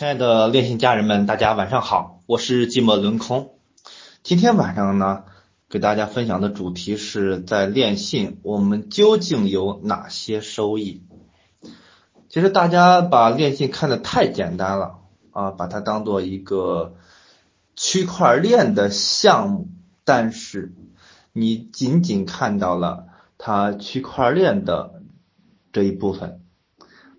亲爱的练信家人们，大家晚上好，我是寂寞轮空。今天晚上呢，给大家分享的主题是在练信，我们究竟有哪些收益？其实大家把练信看得太简单了啊，把它当做一个区块链的项目，但是你仅仅看到了它区块链的这一部分，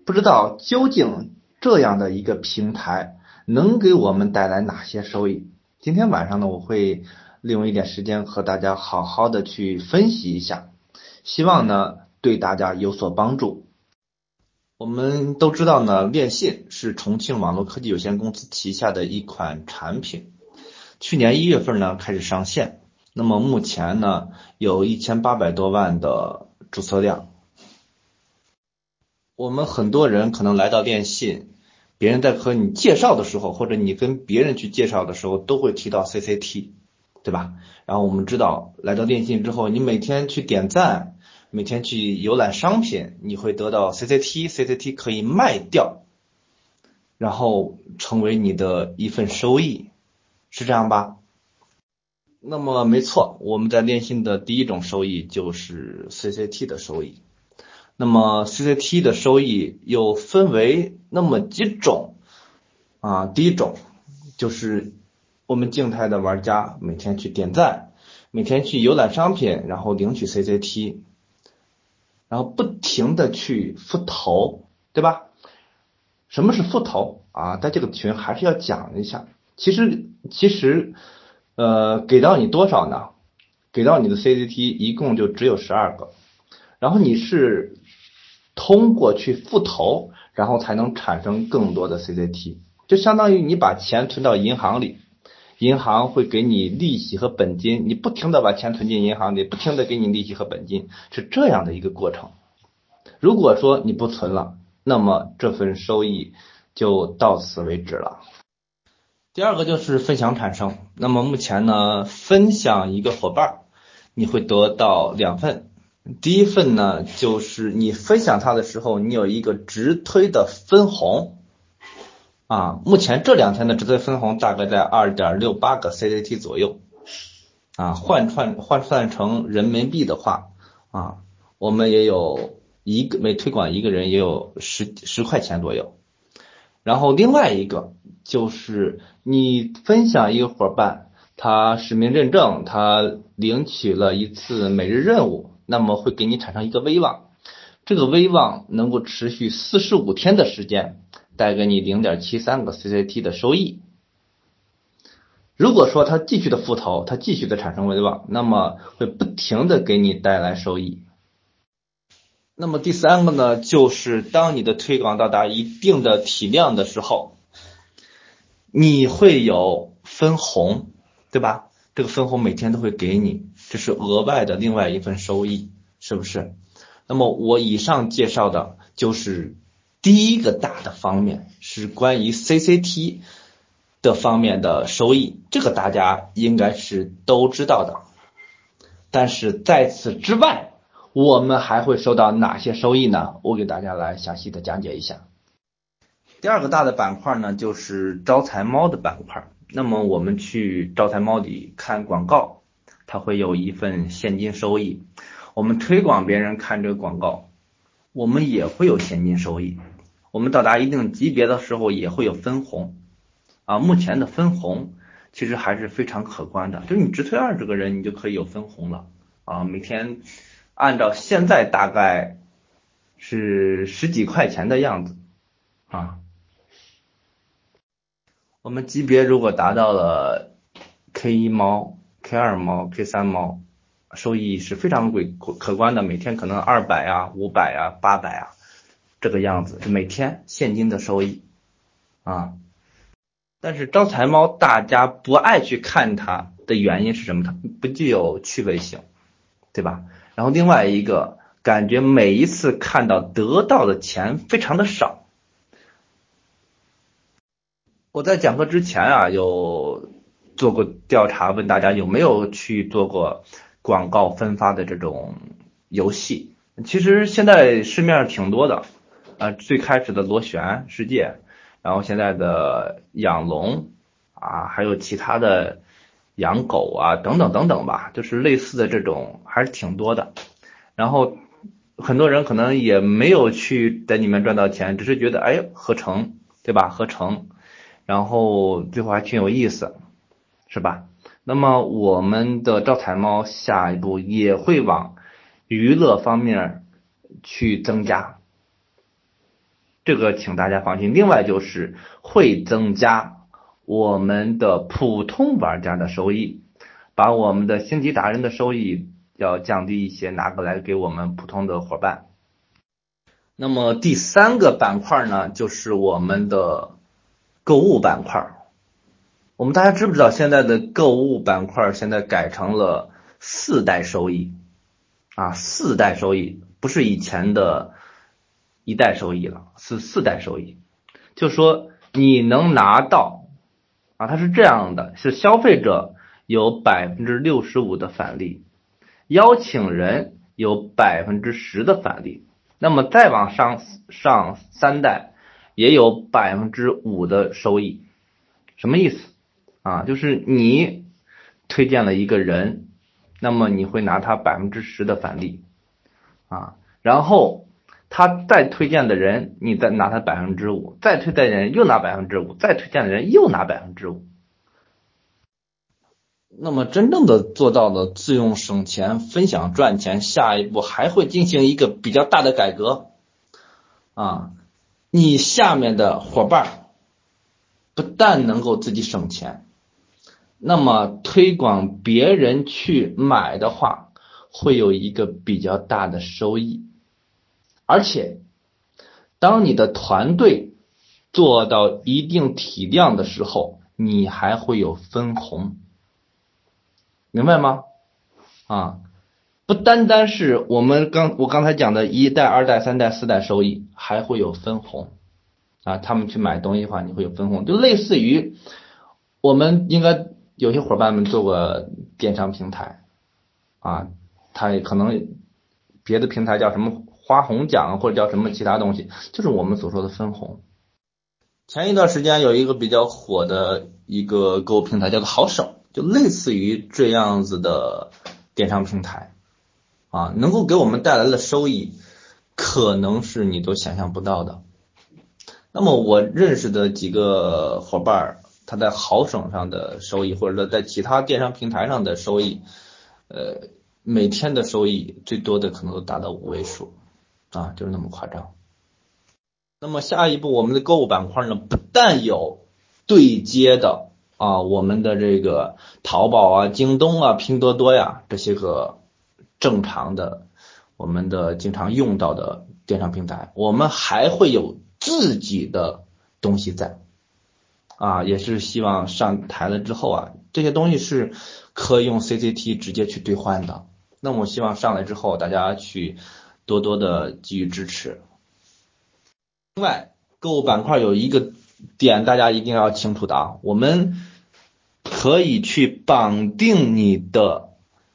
不知道究竟。这样的一个平台能给我们带来哪些收益？今天晚上呢，我会利用一点时间和大家好好的去分析一下，希望呢对大家有所帮助。我们都知道呢，链信是重庆网络科技有限公司旗下的一款产品，去年一月份呢开始上线，那么目前呢有一千八百多万的注册量。我们很多人可能来到电信，别人在和你介绍的时候，或者你跟别人去介绍的时候，都会提到 CCT，对吧？然后我们知道来到电信之后，你每天去点赞，每天去浏览商品，你会得到 CCT，CCT 可以卖掉，然后成为你的一份收益，是这样吧？那么没错，我们在电信的第一种收益就是 CCT 的收益。那么 CCT 的收益又分为那么几种啊，第一种就是我们静态的玩家每天去点赞，每天去浏览商品，然后领取 CCT，然后不停的去复投，对吧？什么是复投啊？在这个群还是要讲一下。其实其实呃，给到你多少呢？给到你的 CCT 一共就只有十二个，然后你是。通过去复投，然后才能产生更多的 CCT，就相当于你把钱存到银行里，银行会给你利息和本金，你不停的把钱存进银行里，不停的给你利息和本金，是这样的一个过程。如果说你不存了，那么这份收益就到此为止了。第二个就是分享产生，那么目前呢，分享一个伙伴，你会得到两份。第一份呢，就是你分享它的时候，你有一个直推的分红啊。目前这两天的直推分红大概在二点六八个 CCT 左右啊。换算换算成人民币的话啊，我们也有一个每推广一个人也有十十块钱左右。然后另外一个就是你分享一个伙伴，他实名认证，他领取了一次每日任务。那么会给你产生一个威望，这个威望能够持续四十五天的时间，带给你零点七三个 CCT 的收益。如果说它继续的复投，它继续的产生威望，那么会不停的给你带来收益。那么第三个呢，就是当你的推广到达一定的体量的时候，你会有分红，对吧？这个分红每天都会给你。这是额外的另外一份收益，是不是？那么我以上介绍的就是第一个大的方面，是关于 CCT 的方面的收益，这个大家应该是都知道的。但是在此之外，我们还会收到哪些收益呢？我给大家来详细的讲解一下。第二个大的板块呢，就是招财猫的板块。那么我们去招财猫里看广告。它会有一份现金收益，我们推广别人看这个广告，我们也会有现金收益。我们到达一定级别的时候也会有分红啊。目前的分红其实还是非常可观的，就是你直推二十个人，你就可以有分红了啊。每天按照现在大概是十几块钱的样子啊。我们级别如果达到了 K 一猫。K 二毛、K 三毛，收益是非常贵可可观的，每天可能二百啊、五百啊、八百啊，这个样子，每天现金的收益啊。但是招财猫大家不爱去看它的原因是什么？它不具有趣味性，对吧？然后另外一个，感觉每一次看到得到的钱非常的少。我在讲课之前啊，有。做过调查，问大家有没有去做过广告分发的这种游戏？其实现在市面上挺多的，啊，最开始的螺旋世界，然后现在的养龙啊，还有其他的养狗啊，等等等等吧，就是类似的这种还是挺多的。然后很多人可能也没有去在里面赚到钱，只是觉得哎合成对吧？合成，然后最后还挺有意思，是吧？那么我们的招财猫下一步也会往娱乐方面去增加。这个请大家放心。另外就是会增加我们的普通玩家的收益，把我们的星级达人的收益要降低一些，拿过来给我们普通的伙伴。那么第三个板块呢，就是我们的购物板块。我们大家知不知道现在的购物板块现在改成了四代收益啊？四代收益不是以前的。一代收益了，是四代收益，就说你能拿到啊，它是这样的，是消费者有百分之六十五的返利，邀请人有百分之十的返利，那么再往上上三代也有百分之五的收益，什么意思啊？就是你推荐了一个人，那么你会拿他百分之十的返利啊，然后。他再推荐的人，你再拿他百分之五；再推荐的人又拿百分之五；再推荐的人又拿百分之五。那么，真正的做到了自用省钱、分享赚钱，下一步还会进行一个比较大的改革啊！你下面的伙伴不但能够自己省钱，那么推广别人去买的话，会有一个比较大的收益。而且，当你的团队做到一定体量的时候，你还会有分红，明白吗？啊，不单单是我们刚我刚才讲的一代、二代、三代、四代收益，还会有分红啊。他们去买东西的话，你会有分红，就类似于我们应该有些伙伴们做过电商平台啊，他也可能别的平台叫什么？花红奖或者叫什么其他东西，就是我们所说的分红。前一段时间有一个比较火的一个购物平台叫做好省，就类似于这样子的电商平台啊，能够给我们带来的收益可能是你都想象不到的。那么我认识的几个伙伴儿，他在好省上的收益，或者说在其他电商平台上的收益，呃，每天的收益最多的可能都达到五位数。啊，就是那么夸张。那么下一步，我们的购物板块呢，不但有对接的啊，我们的这个淘宝啊、京东啊、拼多多呀这些个正常的我们的经常用到的电商平台，我们还会有自己的东西在啊，也是希望上台了之后啊，这些东西是可以用 CCT 直接去兑换的。那我希望上来之后，大家去。多多的给予支持。另外，购物板块有一个点，大家一定要清楚的啊，我们可以去绑定你的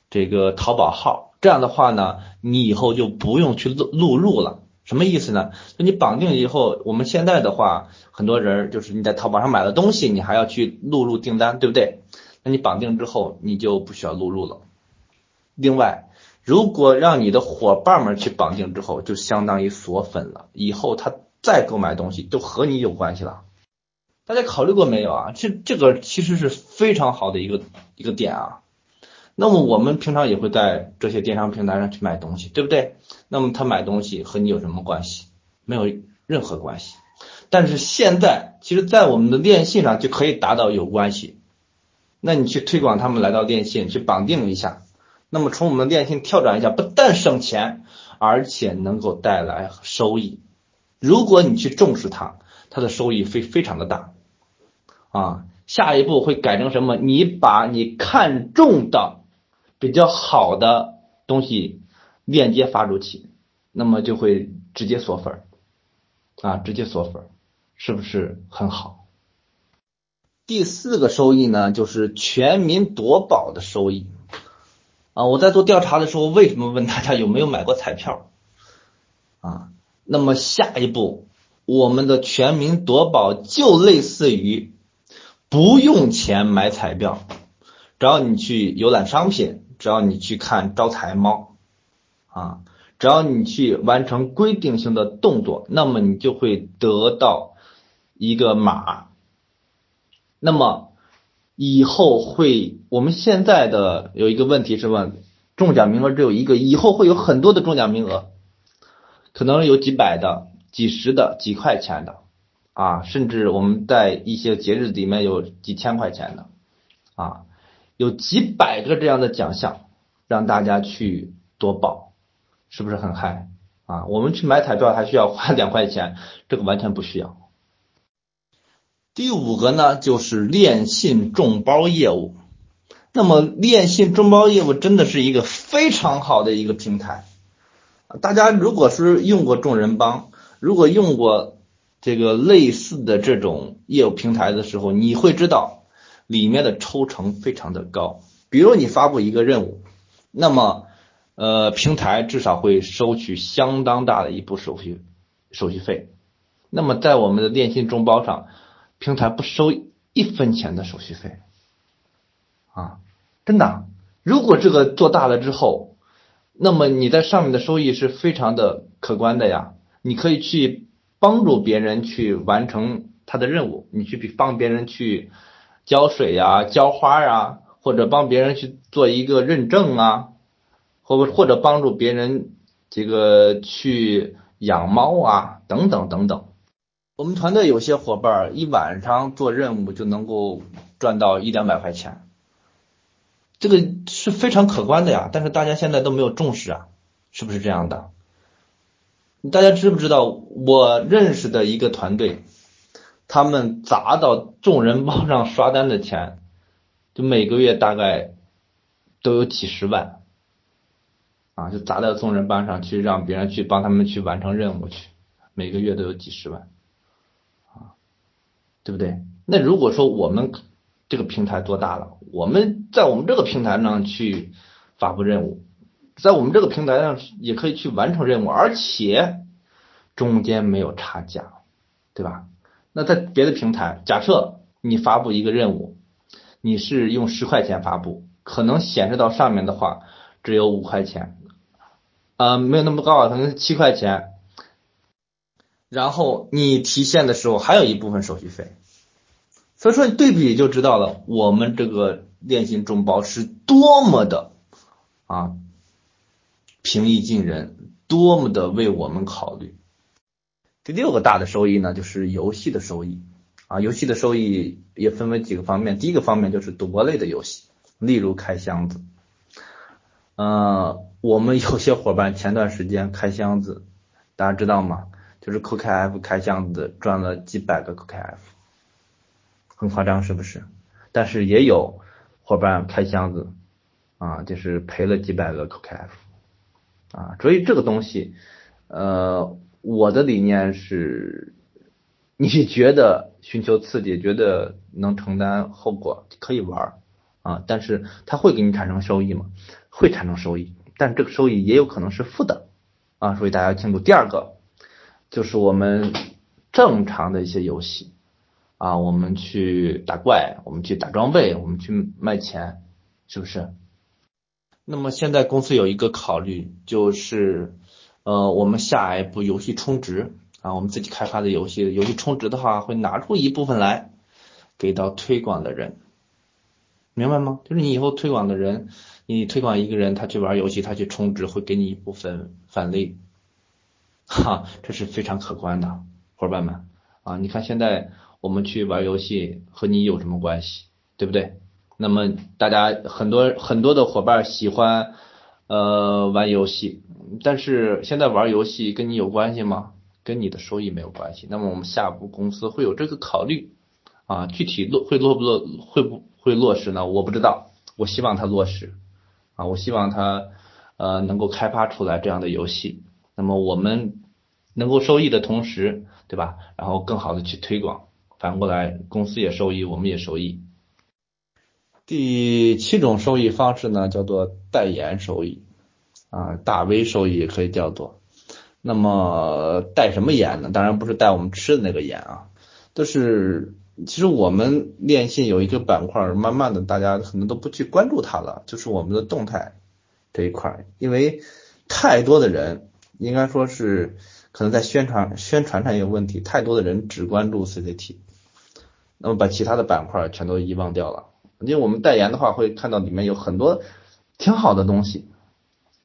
这个淘宝号，这样的话呢，你以后就不用去录录入了。什么意思呢？就你绑定以后，我们现在的话，很多人就是你在淘宝上买了东西，你还要去录入订单，对不对？那你绑定之后，你就不需要录入了。另外，如果让你的伙伴们去绑定之后，就相当于锁粉了。以后他再购买东西都和你有关系了。大家考虑过没有啊？这这个其实是非常好的一个一个点啊。那么我们平常也会在这些电商平台上去买东西，对不对？那么他买东西和你有什么关系？没有任何关系。但是现在，其实，在我们的电信上就可以达到有关系。那你去推广他们来到电信，去绑定一下。那么从我们的电信跳转一下，不但省钱，而且能够带来收益。如果你去重视它，它的收益非非常的大啊。下一步会改成什么？你把你看中的比较好的东西链接发出去，那么就会直接锁粉儿啊，直接锁粉儿，是不是很好？第四个收益呢，就是全民夺宝的收益。啊，我在做调查的时候，为什么问大家有没有买过彩票？啊，那么下一步我们的全民夺宝就类似于不用钱买彩票，只要你去浏览商品，只要你去看招财猫啊，只要你去完成规定性的动作，那么你就会得到一个码。那么以后会，我们现在的有一个问题是问，中奖名额只有一个，以后会有很多的中奖名额，可能有几百的、几十的、几块钱的啊，甚至我们在一些节日里面有几千块钱的啊，有几百个这样的奖项让大家去夺宝，是不是很嗨啊？我们去买彩票还需要花两块钱，这个完全不需要。第五个呢，就是链信众包业务。那么，链信众包业务真的是一个非常好的一个平台。大家如果是用过众人帮，如果用过这个类似的这种业务平台的时候，你会知道里面的抽成非常的高。比如你发布一个任务，那么呃，平台至少会收取相当大的一部手续手续费。那么在我们的电信众包上。平台不收一分钱的手续费，啊，真的。如果这个做大了之后，那么你在上面的收益是非常的可观的呀。你可以去帮助别人去完成他的任务，你去帮别人去浇水呀、浇花啊，或者帮别人去做一个认证啊，或或者帮助别人这个去养猫啊，等等等等。我们团队有些伙伴一晚上做任务就能够赚到一两百块钱，这个是非常可观的呀。但是大家现在都没有重视啊，是不是这样的？大家知不知道我认识的一个团队，他们砸到众人帮上刷单的钱，就每个月大概都有几十万啊，就砸到众人帮上去，让别人去帮他们去完成任务去，每个月都有几十万。啊对不对？那如果说我们这个平台做大了，我们在我们这个平台上去发布任务，在我们这个平台上也可以去完成任务，而且中间没有差价，对吧？那在别的平台，假设你发布一个任务，你是用十块钱发布，可能显示到上面的话只有五块钱，呃，没有那么高，可能是七块钱。然后你提现的时候还有一部分手续费，所以说你对比就知道了，我们这个链信众包是多么的啊平易近人，多么的为我们考虑。第六个大的收益呢，就是游戏的收益啊，游戏的收益也分为几个方面，第一个方面就是赌博类的游戏，例如开箱子，呃，我们有些伙伴 前段时间开箱子，大家知道吗？就是 QKF 开箱子赚了几百个 QKF，很夸张是不是？但是也有伙伴开箱子啊，就是赔了几百个 QKF 啊，所以这个东西，呃，我的理念是，你觉得寻求刺激，觉得能承担后果可以玩啊，但是它会给你产生收益吗？会产生收益，但这个收益也有可能是负的啊，所以大家要清楚。第二个。就是我们正常的一些游戏啊，我们去打怪，我们去打装备，我们去卖钱，是不是？那么现在公司有一个考虑，就是呃，我们下一步游戏充值啊，我们自己开发的游戏，游戏充值的话，会拿出一部分来给到推广的人，明白吗？就是你以后推广的人，你推广一个人，他去玩游戏，他去充值，会给你一部分返利。哈，这是非常可观的，伙伴们啊！你看现在我们去玩游戏和你有什么关系，对不对？那么大家很多很多的伙伴喜欢呃玩游戏，但是现在玩游戏跟你有关系吗？跟你的收益没有关系。那么我们下步公司会有这个考虑啊，具体落会落不落会不会落实呢？我不知道，我希望它落实啊，我希望它呃能够开发出来这样的游戏。那么我们能够收益的同时，对吧？然后更好的去推广，反过来公司也受益，我们也受益。第七种收益方式呢，叫做代言收益啊，大 V 收益也可以叫做。那么带什么言呢？当然不是带我们吃的那个盐啊，都是其实我们链信有一个板块，慢慢的大家可能都不去关注它了，就是我们的动态这一块，因为太多的人应该说是可能在宣传宣传上有问题，太多的人只关注 CCT，那么把其他的板块全都遗忘掉了。因为我们代言的话，会看到里面有很多挺好的东西。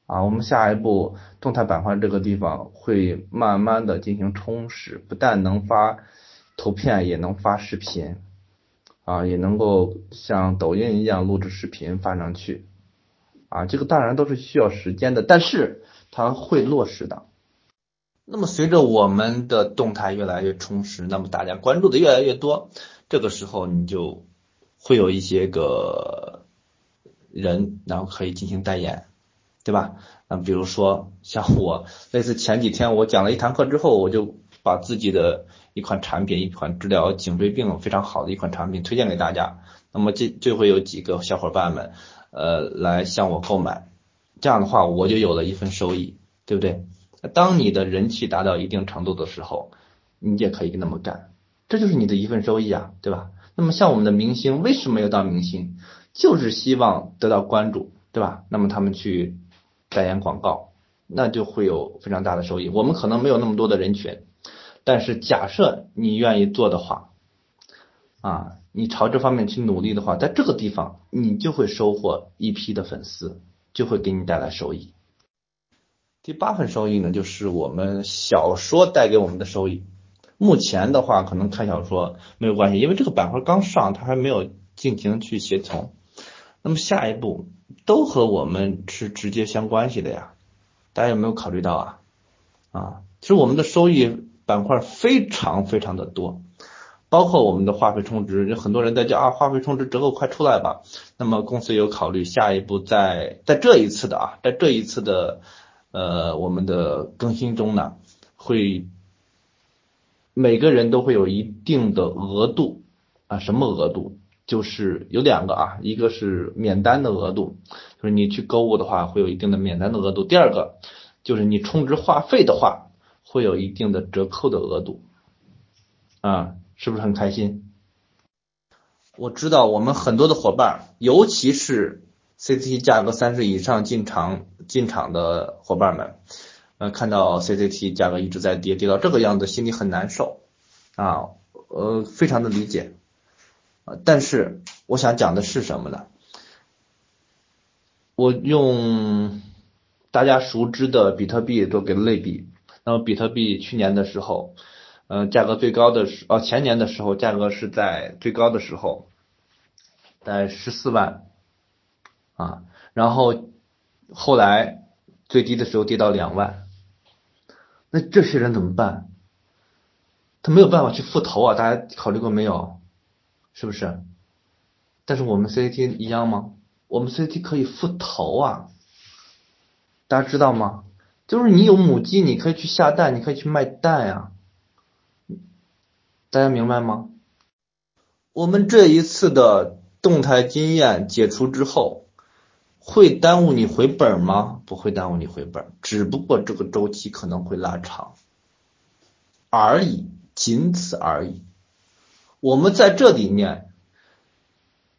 啊，我们下一步动态板块这个地方会慢慢的进行充实，不但能发图片，也能发视频，啊，也能够像抖音一样录制视频发上去，啊，这个当然都是需要时间的，但是它会落实的。那么随着我们的动态越来越充实，那么大家关注的越来越多，这个时候你就会有一些个人，然后可以进行代言。对吧？那比如说像我，类似前几天我讲了一堂课之后，我就把自己的一款产品，一款治疗颈椎病非常好的一款产品推荐给大家。那么这就会有几个小伙伴们，呃，来向我购买。这样的话，我就有了一份收益，对不对？当你的人气达到一定程度的时候，你也可以那么干，这就是你的一份收益啊，对吧？那么像我们的明星为什么要当明星？就是希望得到关注，对吧？那么他们去。代言广告，那就会有非常大的收益。我们可能没有那么多的人群，但是假设你愿意做的话，啊，你朝这方面去努力的话，在这个地方你就会收获一批的粉丝，就会给你带来收益。第八份收益呢，就是我们小说带给我们的收益。目前的话，可能看小说没有关系，因为这个板块刚上，它还没有进行去协同。那么下一步。都和我们是直接相关系的呀，大家有没有考虑到啊？啊，其实我们的收益板块非常非常的多，包括我们的话费充值，有很多人在叫啊，话费充值折扣快出来吧。那么公司有考虑下一步在在这一次的啊，在这一次的呃我们的更新中呢，会每个人都会有一定的额度啊，什么额度？就是有两个啊，一个是免单的额度，就是你去购物的话会有一定的免单的额度。第二个就是你充值话费的话，会有一定的折扣的额度，啊，是不是很开心？我知道我们很多的伙伴，尤其是 CCT 价格三十以上进场进场的伙伴们，呃，看到 CCT 价格一直在跌，跌到这个样子，心里很难受啊，呃，非常的理解。啊，但是我想讲的是什么呢？我用大家熟知的比特币做个类比，那么比特币去年的时候，嗯，价格最高的时，哦，前年的时候价格是在最高的时候，在十四万，啊，然后后来最低的时候跌到两万，那这些人怎么办？他没有办法去复投啊，大家考虑过没有？是不是？但是我们 CCT 一样吗？我们 CCT 可以复投啊，大家知道吗？就是你有母鸡，你可以去下蛋，你可以去卖蛋呀，大家明白吗？我们这一次的动态经验解除之后，会耽误你回本吗？不会耽误你回本，只不过这个周期可能会拉长而已，仅此而已。我们在这里面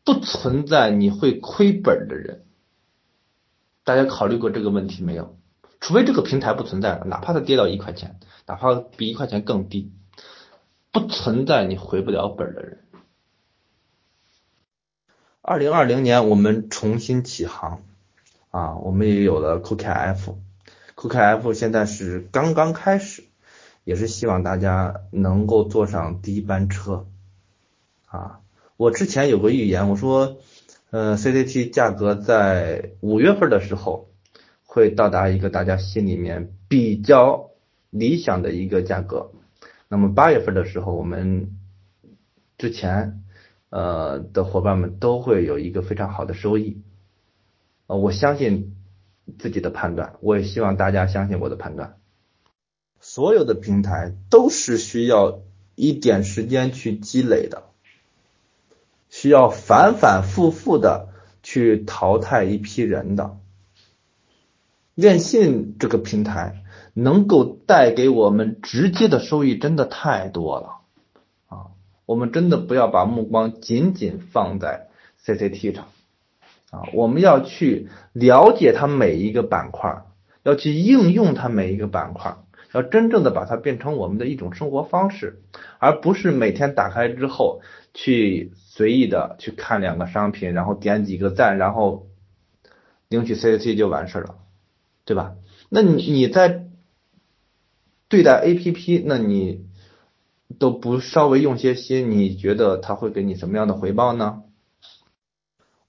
不存在你会亏本的人，大家考虑过这个问题没有？除非这个平台不存在了，哪怕它跌到一块钱，哪怕比一块钱更低，不存在你回不了本的人。二零二零年我们重新起航啊，我们也有了 CookieF，CookieF 现在是刚刚开始，也是希望大家能够坐上第一班车。啊，我之前有个预言，我说，呃，CCT 价格在五月份的时候会到达一个大家心里面比较理想的一个价格，那么八月份的时候，我们之前呃的伙伴们都会有一个非常好的收益，呃，我相信自己的判断，我也希望大家相信我的判断，所有的平台都是需要一点时间去积累的。需要反反复复的去淘汰一批人的，电信这个平台能够带给我们直接的收益真的太多了啊！我们真的不要把目光仅仅放在 CCT 上啊，我们要去了解它每一个板块，要去应用它每一个板块，要真正的把它变成我们的一种生活方式，而不是每天打开之后去随意的去看两个商品，然后点几个赞，然后领取 CCT 就完事了，对吧？那你你在对待 A P P，那你都不稍微用些心，你觉得它会给你什么样的回报呢？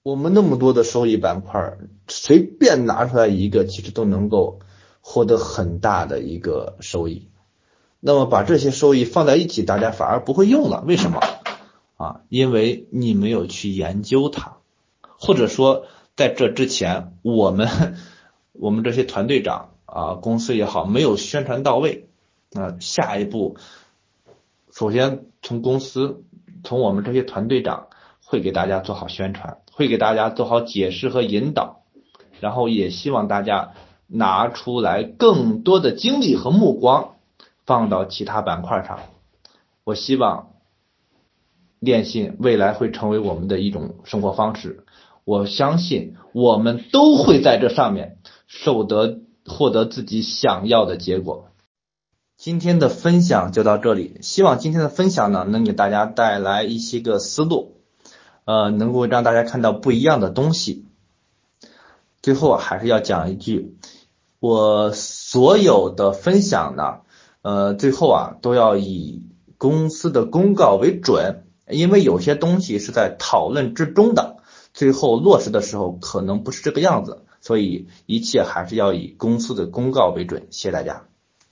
我们那么多的收益板块，随便拿出来一个，其实都能够获得很大的一个收益。那么把这些收益放在一起，大家反而不会用了，为什么？啊，因为你没有去研究它，或者说在这之前，我们我们这些团队长啊，公司也好，没有宣传到位。那下一步，首先从公司，从我们这些团队长会给大家做好宣传，会给大家做好解释和引导，然后也希望大家拿出来更多的精力和目光放到其他板块上。我希望电信未来会成为我们的一种生活方式，我相信我们都会在这上面受得获得自己想要的结果。今天的分享就到这里，希望今天的分享呢能给大家带来一些个思路，呃，能够让大家看到不一样的东西。最后还是要讲一句，我所有的分享呢，呃，最后啊都要以公司的公告为准，因为有些东西是在讨论之中的，最后落实的时候可能不是这个样子，所以一切还是要以公司的公告为准。谢谢大家。